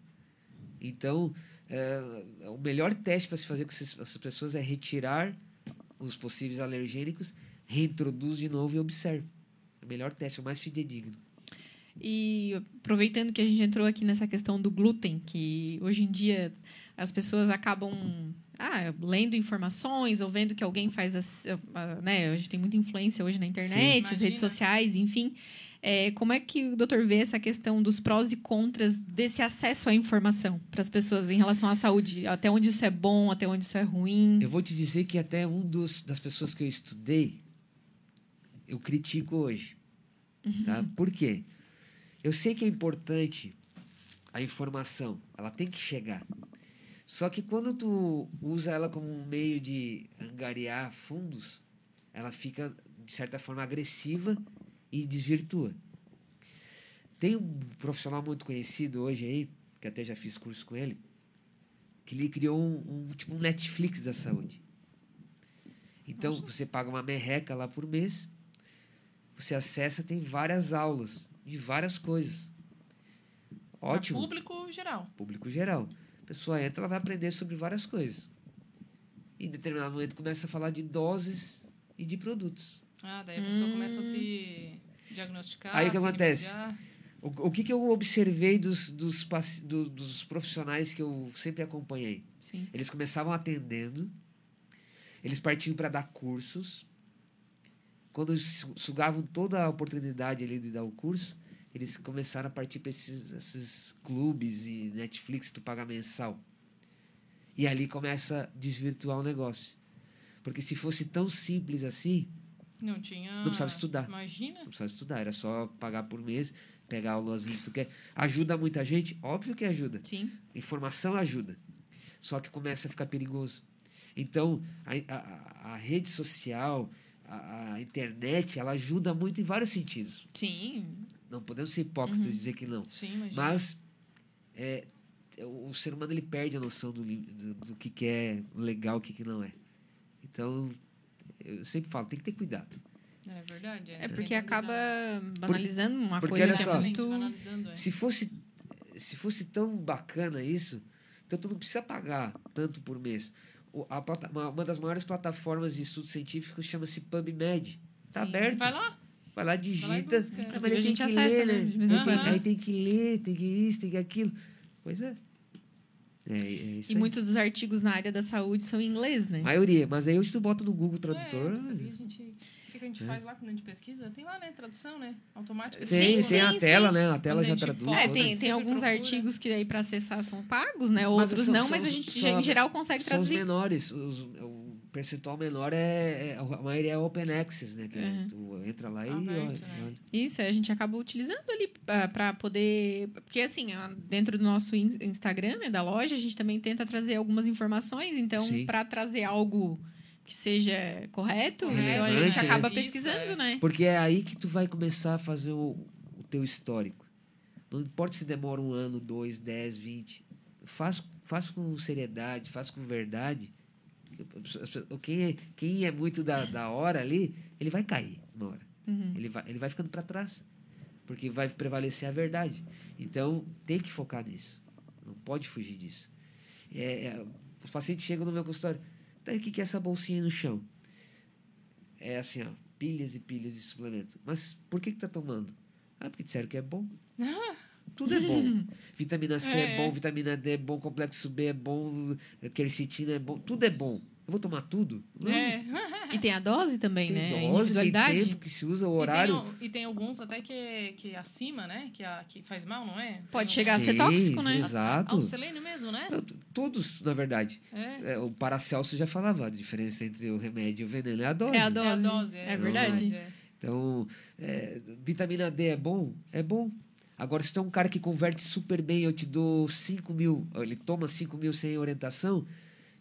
Então, é, o melhor teste para se fazer com essas, essas pessoas é retirar os possíveis alergênicos, reintroduz de novo e observa. O melhor teste, o mais fidedigno. E aproveitando que a gente entrou aqui nessa questão do glúten, que hoje em dia as pessoas acabam ah, lendo informações ou vendo que alguém faz, as, né? A gente tem muita influência hoje na internet, as redes sociais, enfim. É, como é que o doutor vê essa questão dos prós e contras desse acesso à informação para as pessoas em relação à saúde? Até onde isso é bom, até onde isso é ruim? Eu vou te dizer que até um dos, das pessoas que eu estudei, eu critico hoje. Tá? Por quê? Eu sei que é importante a informação, ela tem que chegar. Só que quando tu usa ela como um meio de angariar fundos, ela fica, de certa forma, agressiva e desvirtua. Tem um profissional muito conhecido hoje aí, que até já fiz curso com ele, que ele criou um, um tipo um Netflix da saúde. Então, você paga uma merreca lá por mês, você acessa, tem várias aulas de várias coisas. Ótimo. Pra público geral. Público geral. A pessoa entra, ela vai aprender sobre várias coisas. E em determinado momento começa a falar de doses e de produtos. Ah, daí a pessoa começa a se diagnosticar. Aí o que se acontece? O, o que, que eu observei dos, dos, do- dos profissionais que eu sempre acompanhei? Sim. Eles começavam atendendo, eles partiam para dar cursos. Quando su- sugavam toda a oportunidade ali de dar o curso, eles começaram a partir para esses, esses clubes e Netflix tu paga mensal. E ali começa a desvirtuar o negócio. Porque se fosse tão simples assim, Não tinha. Não precisava estudar. Imagina. não precisava estudar, era só pagar por mês, pegar a aulazinha que tu quer. Ajuda muita gente? Óbvio que ajuda. Sim. Informação ajuda. Só que começa a ficar perigoso. Então, a, a- a rede social, a, a internet, ela ajuda muito em vários sentidos. Sim. Não podemos ser hipócritas e dizer que não. Sim, imagina. Mas é, o ser humano ele perde a noção do, do, do que, que é legal e o que, que não é. Então, eu sempre falo, tem que ter cuidado. É verdade. É tem porque que acaba banalizando uma porque coisa olha que é só. Exatamente, muito. banalizando, é. Se fosse, se fosse tão bacana isso, então tu não precisa pagar tanto por mês. O- a uma das maiores plataformas de estudos científicos chama-se PubMed. Tá Sim. aberto. Vai lá. Vai lá, Vai lá e digita. Ah, mas aí a tem gente que acessa, ler, né, né? Aí tem-. Aí tem que ler, tem que isso, tem que aquilo. Pois é. É, é isso E aí. muitos dos artigos na área da saúde são em inglês, né? Maioria, mas aí hoje tu bota no Google É, Tradutor. mas ali a gente. O que, a gente faz lá quando a gente pesquisa? Tem lá, né? Tradução, né? Automática. tem, Sim, tem a sim, tela, sim. né? A tela Quando já traduz. É, tem, tem alguns procura. artigos que aí para acessar são pagos, né? Mas Outros são- não, são mas a os- gente são- em geral consegue São os traduzir. menores. os- o percentual menor é, é- A maioria é open access, né? Que é- Uhum. tu entra lá e Aberto, olha. né? olha. Isso, a gente acaba utilizando ali para poder. Porque, assim, ó, dentro do nosso in- Instagram, né, da loja, a gente também tenta trazer algumas informações. Então, para trazer algo que seja correto, então a gente né? acaba Isso, pesquisando, é. né? Porque é aí que tu vai começar a fazer o, o teu histórico. Não importa se demora um ano, dois, dez, vinte. Faz, faz com seriedade, faz com verdade. Quem é, quem é muito da, da hora ali, ele vai cair uma hora. Uhum. Ele vai, ele vai ficando para trás. Porque vai prevalecer a verdade. Então, tem que focar nisso. Não pode fugir disso. É, é, os pacientes chegam no meu consultório. Tá, o que que é essa bolsinha aí no chão? É assim, ó. Pilhas e pilhas de suplemento. Mas por que que tá tomando? Ah, porque disseram que é bom. (laughs) Tudo é bom. (laughs) Vitamina C é, É. bom, vitamina D é bom, complexo B é bom, quercetina é bom. Tudo é bom. Eu vou tomar tudo? Não. É. (laughs) E tem a dose também, Tem né? A dose, tem individualidade. tempo que se usa o E tem, horário. e tem alguns até que, que acima, né? Que, a, que faz mal, não é? Pode Tem chegar a ser Sim, tóxico, né? Exato. Ah, o selênio mesmo, né? Eu- Todos, na verdade. É. É, o Paracelso já falava a diferença entre o remédio e o veneno. É a dose. É a É a dose. dose. É verdade. é. Então, é, vitamina D é bom? É bom. Agora, se tu é um cara que converte super bem, eu te dou 5 mil, ele toma 5 mil sem orientação,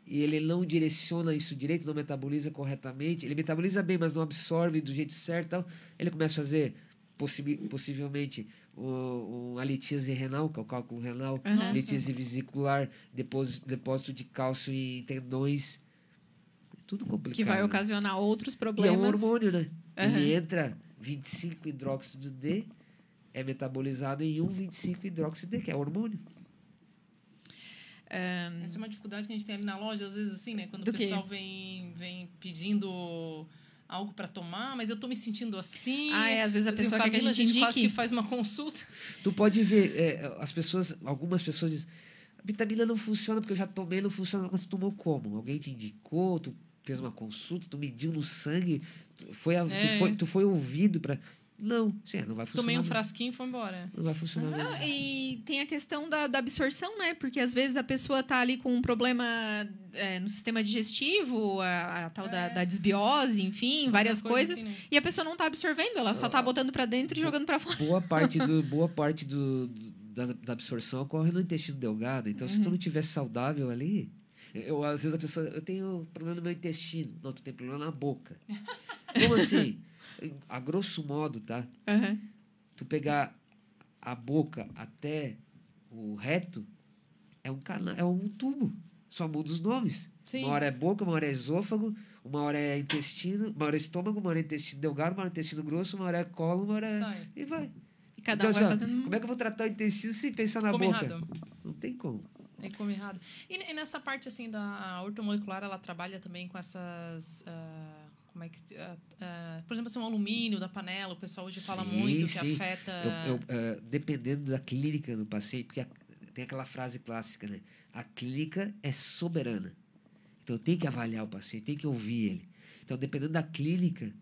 e ele não direciona isso direito, não metaboliza corretamente, ele metaboliza bem, mas não absorve do jeito certo, tal, ele começa a fazer, possi- possivelmente, um, um litíase renal, que é o cálculo renal, Aham. litíase vesicular, depósito, depósito de cálcio em tendões. tudo complicado. Que vai né? ocasionar outros E é problemas. um hormônio, né? Aham. Ele entra 25 hidróxido D, é metabolizado em 1 25 hidróxido D, que é hormônio. Essa é uma dificuldade que a gente tem ali na loja, às vezes, assim, né? Quando Do o quê? pessoal vem, vem pedindo algo para tomar, mas eu tô me sentindo assim. Ah, é, às vezes a pessoa quer que a Camila, gente quase que faz uma consulta. Tu pode ver, é, as pessoas, algumas pessoas dizem, a vitamina não funciona porque eu já tomei, não funciona. Mas tu tomou como? Alguém te indicou, tu fez uma consulta, tu mediu no sangue, tu foi, a- tu É. foi, tu foi ouvido para Não, sim, não vai funcionar. Tomei um frasquinho e foi embora. Não vai funcionar. não. Ah, e tem a questão da, da absorção, né? Porque às vezes a pessoa tá ali com um problema é, no sistema digestivo, a, a tal da, É. da desbiose, enfim, várias coisa coisas. assim, né? E a pessoa não tá absorvendo, ela só tá botando pra dentro e jogando pra fora. boa parte do (laughs) boa parte do, do- da, da absorção ocorre no intestino delgado então se tu não tiver saudável ali eu às vezes a pessoa eu tenho problema no meu intestino não tu tem problema na boca (laughs) como assim a grosso modo tá Aham. tu pegar a boca até o reto é um cana é um tubo só muda os nomes Sim. uma hora é boca uma hora é esôfago uma hora é intestino uma hora é estômago uma hora é intestino delgado uma hora é intestino grosso uma hora é colo uma hora é... Sai. e vai E cada então, um vai assim, ó, fazendo. Como é que eu vou tratar o intestino sem pensar na Come boca? errado. Não tem como. É come errado. E, e nessa parte, assim, da ortomolecular, ela trabalha também com essas... ah, como é que... ah, ah, por exemplo, assim, o alumínio da panela, o pessoal hoje fala Sim, muito que sim. afeta... Eu, eu, eh, dependendo da clínica do paciente, porque a- tem aquela frase clássica, né? A clínica é soberana. Então tem que avaliar o paciente, tem que ouvir ele. Então, dependendo da clínica,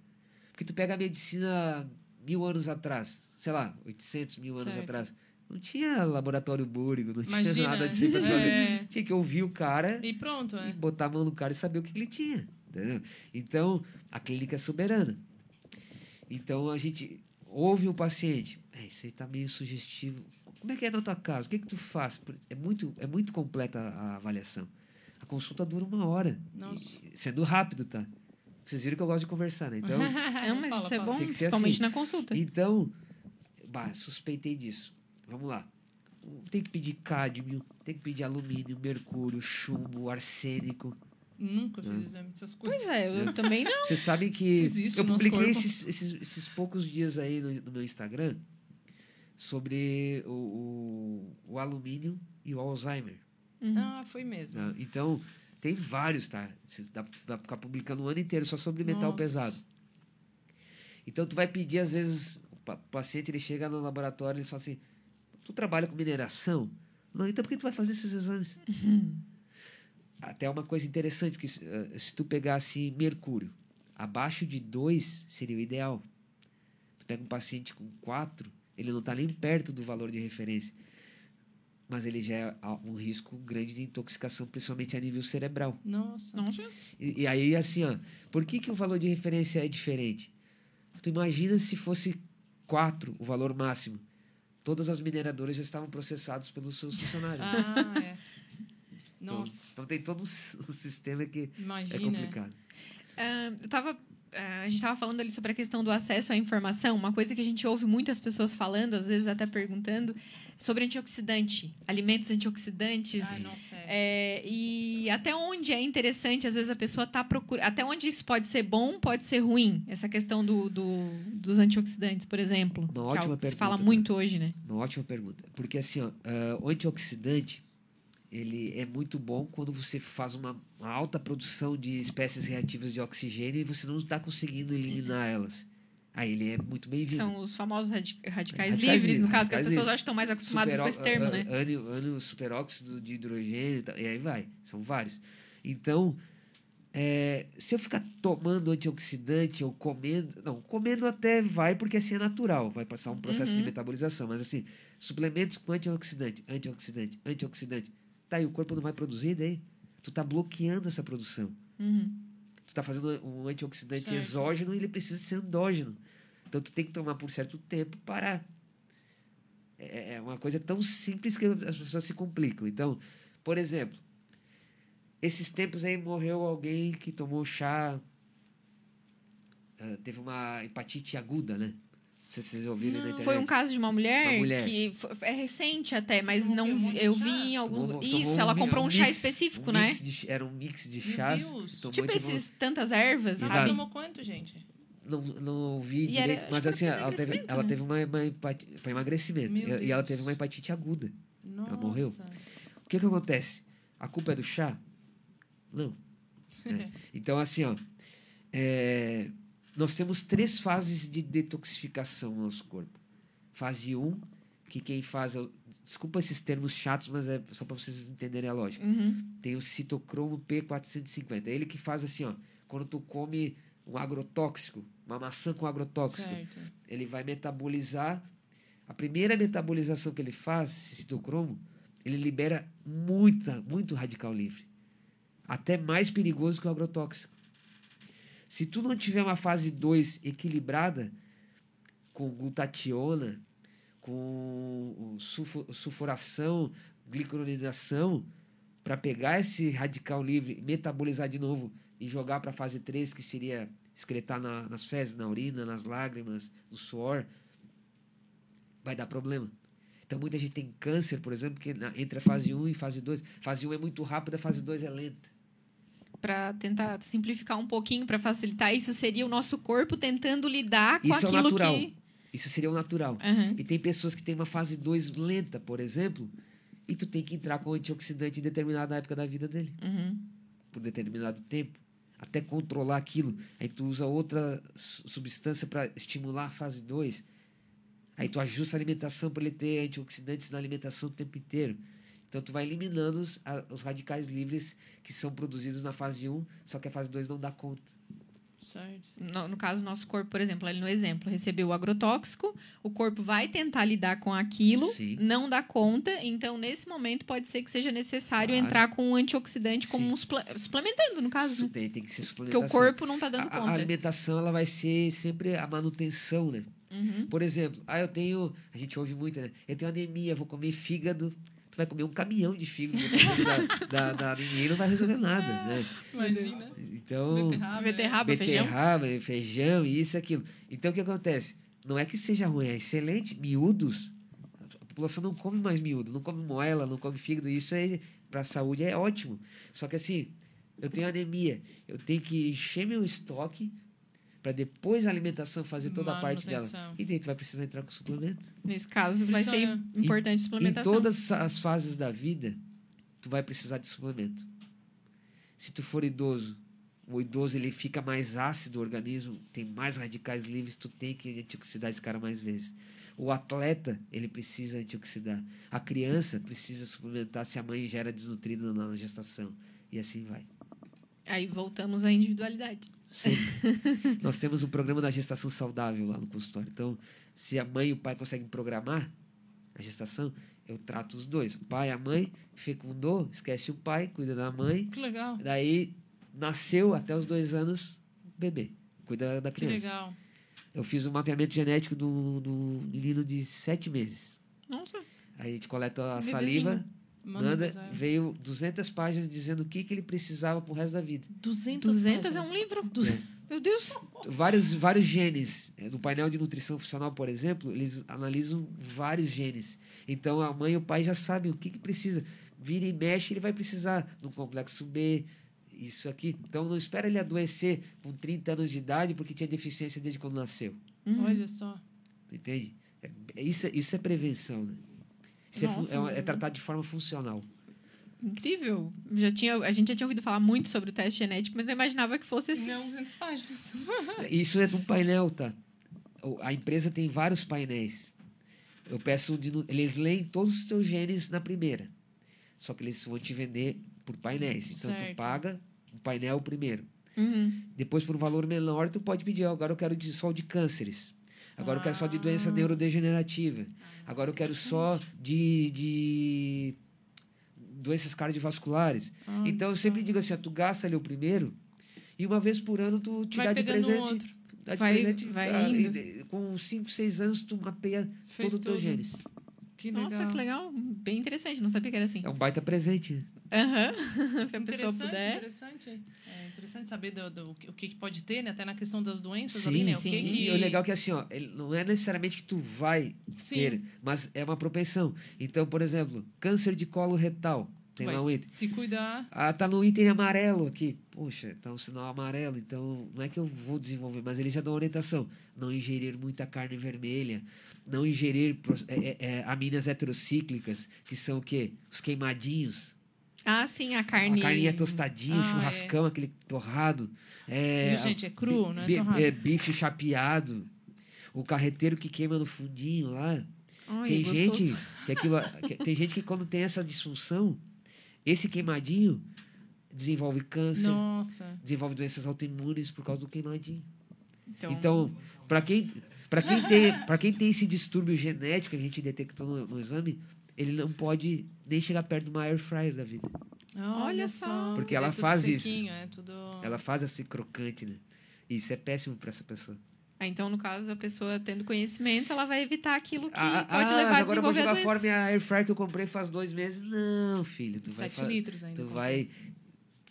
porque tu pega a medicina mil anos atrás, sei lá, 800 mil anos Certo. atrás, não tinha laboratório búrigo, não tinha Imagina. nada de sempre É. Tinha que ouvir o cara E pronto, e é. botar a mão no cara e saber o que, que ele tinha. Entendeu? Então, a clínica é soberana. Então, a gente ouve o paciente. É, isso aí tá meio sugestivo. Como é que é na tua casa? O que, que tu faz? É muito, é muito completa a avaliação. A consulta dura uma hora. Nossa. E- sendo rápido, tá? Vocês viram que eu gosto de conversar, né? Então, Não, (laughs) mas Fala, isso é bom, principalmente assim. na consulta. então bah, suspeitei disso. Vamos lá. Tem que pedir cádmio, tem que pedir alumínio, mercúrio, chumbo, arsênico. Nunca fiz exame dessas coisas. Pois é, eu também não. Você sabe que eu publiquei esses, esses, esses poucos dias aí no, no meu Instagram sobre o, o, o alumínio e o Alzheimer. Uhum. Ah, foi mesmo. né? Então, tem vários, tá? Você dá, dá pra ficar publicando o ano inteiro só sobre metal Nossa. pesado. Então, tu vai pedir, às vezes, o pa- paciente ele chega no laboratório e fala assim: Tu trabalha com mineração? Não, então por que tu vai fazer esses exames? (laughs) Até uma coisa interessante, porque se, eh, tu pegasse mercúrio, abaixo de 2 seria o ideal. Tu pega um paciente com 4, ele não está nem perto do valor de referência. Mas ele já é a- um risco grande de intoxicação, principalmente a nível cerebral. Nossa. Nossa. E, e aí, assim, ó, por que, que o valor de referência é diferente? Tu imagina se fosse 4 o valor máximo. Todas as mineradoras já estavam processadas pelos seus funcionários. Ah, é. Nossa, Então, tem todo um sistema que é imagina. complicado. Ah, eu tava. ah, a gente estava falando ali sobre a questão do acesso à informação, uma coisa que a gente ouve muitas pessoas falando, às vezes até perguntando, sobre antioxidante, alimentos antioxidantes. Ai, nossa, é. É, e até onde é interessante, às vezes a pessoa está procurando. Até onde isso pode ser bom, pode ser ruim. Essa questão do, do- dos antioxidantes, por exemplo. Uma que é ótima que se fala pergunta, muito hoje, né? Uma ótima pergunta. Porque, assim, ó, ah, o antioxidante, ele é muito bom quando você faz uma, uma alta produção de espécies reativas de oxigênio e você não está conseguindo eliminar elas. Aí ele é muito bem-vindo. São os famosos radi- radicais, Radicais livres, no caso, que as pessoas livres. estão mais acostumadas com esse termo, né? Ânio, ânio superóxido de hidrogênio, e tal, e aí vai. São vários. Então, é, se eu ficar tomando antioxidante ou comendo. Não, comendo até vai, porque assim é natural, vai passar um processo de Uhum. metabolização. Mas assim, suplementos com antioxidante, antioxidante, antioxidante. Tá, e o corpo não vai produzir daí? Tu tá bloqueando essa produção. Uhum. Tu tá fazendo um antioxidante Certo. exógeno e ele precisa ser endógeno. Então tu tem que tomar por certo tempo parar. É é uma coisa tão simples que as pessoas se complicam. Então, por exemplo, esses tempos aí morreu alguém que tomou chá. ah, teve uma hepatite aguda, né? Sei se vocês ouviram na internet. Foi um caso de uma mulher, Uma mulher. que fo- é recente até, mas não um vi- de eu chá? vi em alguns. Tomou- Isso, tomou ela mi- comprou um, chá mix- específico, um né? de- era um mix de Meu chás. Tipo tomou- esses tantas ervas, Ela sabe? tomou quanto, gente? Não, não ouvi E era- direito, acho mas era assim, ela teve, emagrecimento, ela né? teve uma, uma hepati- para emagrecimento. Meu E, e ela teve uma hepatite aguda. Nossa. morreu? O que que acontece? A culpa é do chá? Não. né? (laughs) Então, assim, ó, é, nós temos três fases de detoxificação no nosso corpo. Fase 1, que quem faz... é Desculpa esses termos chatos, mas é só para vocês entenderem a lógica. Uhum. Tem o citocromo P450. É ele que faz assim, ó. Quando tu come um agrotóxico, uma maçã com agrotóxico, Certo. ele vai metabolizar. A primeira metabolização que ele faz, esse citocromo, ele libera muita, muito radical livre. Até mais perigoso que o agrotóxico. Se tu não tiver uma fase 2 equilibrada, com glutationa, com sulfuração, glicuronidação, para pegar esse radical livre, metabolizar de novo e jogar para a fase 3, que seria excretar na- nas fezes, na urina, nas lágrimas, no suor, vai dar problema. Então, muita gente tem câncer, por exemplo, que na- entre a fase 1 e fase 2. Fase 1 é muito rápida, fase 2 é lenta. Pra tentar simplificar um pouquinho, pra facilitar, isso seria o nosso corpo tentando lidar com Isso é aquilo natural. que. Isso seria o natural. Aham. E tem pessoas que têm uma fase 2 lenta, por exemplo, e tu tem que entrar com antioxidante em determinada época da vida dele, Uhum. por determinado tempo, até controlar aquilo. Aí tu usa outra su- substância para estimular a fase 2. Aí tu ajusta a alimentação para ele ter antioxidantes na alimentação o tempo inteiro. Então tu vai eliminando os, a- os radicais livres que são produzidos na fase 1, só que a fase 2 não dá conta. Certo. No, no caso, nosso corpo, por exemplo, ali no exemplo, recebeu o agrotóxico, o corpo vai tentar lidar com aquilo, Sim. não dá conta, então nesse momento pode ser que seja necessário Claro. entrar com um antioxidante, como Sim. um suplementando, no caso? Tem, tem que ser Porque suplementação. o corpo não tá dando a, a conta. alimentação ela vai ser sempre a manutenção, né? Uhum. Por exemplo, ah, eu tenho. A gente ouve muito, né? Eu tenho anemia, vou comer fígado. Tu vai comer um caminhão de fígado dependendo (laughs) da, da, da e não vai resolver nada, né? Imagina. Então. Beterraba. Beterraba, feijão. Beterraba, feijão, isso e aquilo. Então o que acontece? Não é que seja ruim, é excelente. Miúdos, a população não come mais miúdo, não come moela, não come fígado. Isso é para a saúde é ótimo. Só que assim, eu tenho anemia, eu tenho que encher meu estoque para depois a alimentação fazer toda a parte dela. E daí tu vai precisar entrar com suplemento. Nesse caso, vai ser Precisa- importante Em suplementação. todas as fases da vida, tu vai precisar de suplemento. Se tu for idoso, o idoso ele fica mais ácido, o organismo tem mais radicais livres, tu tem que antioxidar esse cara mais vezes. O atleta, ele precisa antioxidar. A criança precisa suplementar se a mãe já era desnutrida na gestação. E assim vai. Aí voltamos à individualidade. Sempre. (laughs) Nós temos um programa da gestação saudável lá no consultório. Então, se a mãe e o pai conseguem programar a gestação, eu trato os dois. O pai e a mãe fecundou, esquece o pai, cuida da mãe. Que legal. Daí, nasceu até os dois anos, bebê. Cuida da Que criança. legal. Eu fiz um mapeamento genético do, do menino de sete meses. Nossa. Aí a gente coleta a Bebezinho. saliva, Manda, manda, veio 200 páginas dizendo o que, que ele precisava pro resto da vida. 200, 200 é um livro? Duze- Meu Deus. vários, vários genes. Eh, No painel de nutrição funcional, por exemplo, eles analisam vários genes. Então a mãe e o pai já sabem o que, que precisa. Vira e mexe, ele vai precisar do complexo B, isso aqui. Então não espera ele adoecer com 30 anos de idade porque tinha deficiência desde quando nasceu. Uhum. Olha só. Entende? É- é- isso, é- isso é prevenção, né? É Nossa, é, é tratar de forma funcional. Incrível. Já tinha, a gente já tinha ouvido falar muito sobre o teste genético, mas não imaginava que fosse assim. Não, 200 páginas. (laughs) Isso é de um painel, tá? O- A empresa tem vários painéis. Eu peço, de, eles leem todos os teus genes na primeira. Só que eles vão te vender por painéis. Então tu Certo. paga um painel primeiro. Uhum. Depois, por um valor menor, tu pode pedir, "Ó, agora eu quero de, só de cânceres. Agora eu quero só de doença Ah. neurodegenerativa. Agora eu quero só de, de doenças cardiovasculares. Olha então eu sempre digo assim, ó, tu gasta ali o primeiro e uma vez por ano tu te Vai dá de pegando presente. outro. dá de Vai- presente, vai ah, indo. e- com 5, 6 anos tu mapeia Fez todo o teu genes. Que Nossa, legal. que legal. Bem interessante. Não sabia que era assim. É um baita presente. Aham. (laughs) Se a pessoa Interessante, puder. interessante. É interessante saber do, do- o que pode ter, né? Até na questão das doenças Sim, ali, né? O sim. que que... E o legal é que assim, ó, não é necessariamente que tu vai Sim. ter, mas é uma propensão. Então, por exemplo, câncer de colo retal. Tem vai lá um item. se cuidar. Ah, tá no item amarelo aqui. Poxa, tá um sinal amarelo, então não é que eu vou desenvolver, mas ele já dá uma orientação. Não ingerir muita carne vermelha, não ingerir é, é, é, aminas heterocíclicas, que são o quê? Os queimadinhos. Ah, sim, a carne. A carninha tostadinha, Ah, churrascão, aquele torrado. É, Viu, gente? É cru, não é é, bife chapeado. O carreteiro que queima no fundinho lá. Ai, tem gostoso. gente que (laughs) aquilo, que- tem gente que quando tem essa disfunção, esse queimadinho desenvolve câncer, Nossa. desenvolve doenças autoimunes por causa do queimadinho. Então, Então, para quem para quem (laughs) tem para quem tem esse distúrbio genético que a gente detectou no, no exame, ele não pode nem chegar perto de uma air fryer da vida. Olha, só. só. Porque É ela tudo faz isso. É tudo... Ela faz esse crocante, né? Isso é péssimo para essa pessoa. ah, então, no caso, a pessoa tendo conhecimento, ela vai evitar aquilo que Ah, pode ah, levar mas a agora eu vou jogar fora minha air fryer que eu comprei faz dois meses. Não, filho, tu vai litros ainda. Tu vai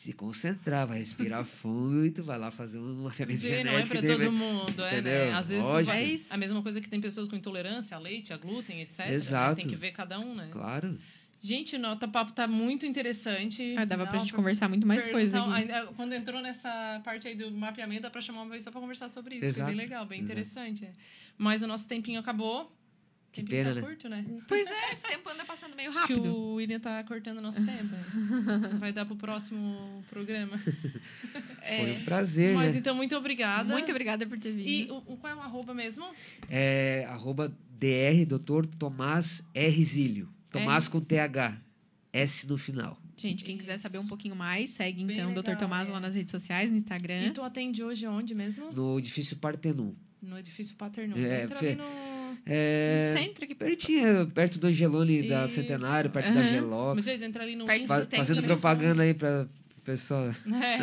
se concentrar, vai respirar fundo e tu vai lá fazer um mapeamento não é genético. pra e daí vai- todo mundo, é, né? Às vezes vai... É. A mesma coisa que tem pessoas com intolerância a leite, a glúten, etc. né? Exato. Tem que ver cada um, né? Claro. Gente, nota papo tá muito interessante. Ah, dava pra gente conversar muito mais perguntar- coisa aqui. ainda- Quando entrou nessa parte aí do mapeamento, dá pra chamar uma vez só pra conversar sobre isso. Foi Exato. bem legal, bem Exato. interessante. Mas o nosso tempinho acabou. Que tempinho pena, tá né? curto, né? Pois é, esse tempo anda passando meio Acho rápido. que o William tá cortando nosso tempo. (laughs) Vai dar pro próximo programa. (laughs) Foi um prazer, Mas né? então, muito obrigada. Muito obrigada por ter vindo. E o, o- qual é o arroba mesmo? É arroba dr, doutor Tomás R. Zílio. Tomás com TH. S no final. Gente, quem quiser saber um pouquinho mais, segue Bem então o Dr. Tomás é. lá nas redes sociais, no Instagram. E tu atende hoje onde mesmo? No edifício Partenon. No edifício Paternon. É, Entra ali no... É, No centro aqui. pertinho, perto do Angelone da. Centenário, perto da Aham. Gelox. Mas eles entram ali no Faz- fazendo propaganda aí pra pessoal. É.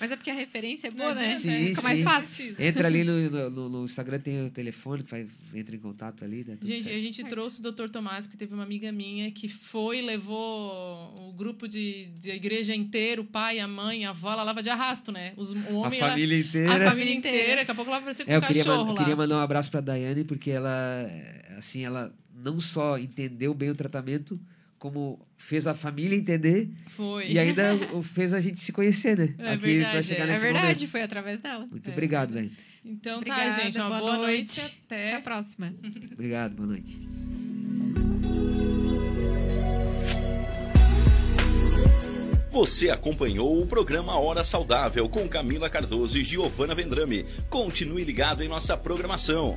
Mas é porque a referência é boa, né? adianta, Sim, Fica mais sim. fácil. Entra ali no, no- no- Instagram, tem o telefone, vai, entra em contato ali. Né, Gente, certo. a gente trouxe o Dr. Tomás, porque teve uma amiga minha que foi, levou o grupo de, de igreja inteiro, o pai, a mãe, a avó, ela lava de arrasto, né? Os, o a homem, ela- família inteira. a família inteira. Daqui a pouco ela vai aparecer com É, um eu queria, cachorro man- lá. queria mandar um abraço pra Daiane, porque ela, é, assim, ela não só entendeu bem o tratamento, como fez a família entender Foi. e ainda fez a gente se conhecer, né? É Aqui verdade, pra chegar é. É nesse verdade, momento. foi através dela. Muito É. obrigado, Daiane. Então Obrigada, tá, gente. Uma boa boa, noite. noite. Até Até. a próxima. (laughs) Obrigado, boa noite. Você acompanhou o programa Hora Saudável com Camila Cardoso e Giovana Vendrame. Continue ligado em nossa programação.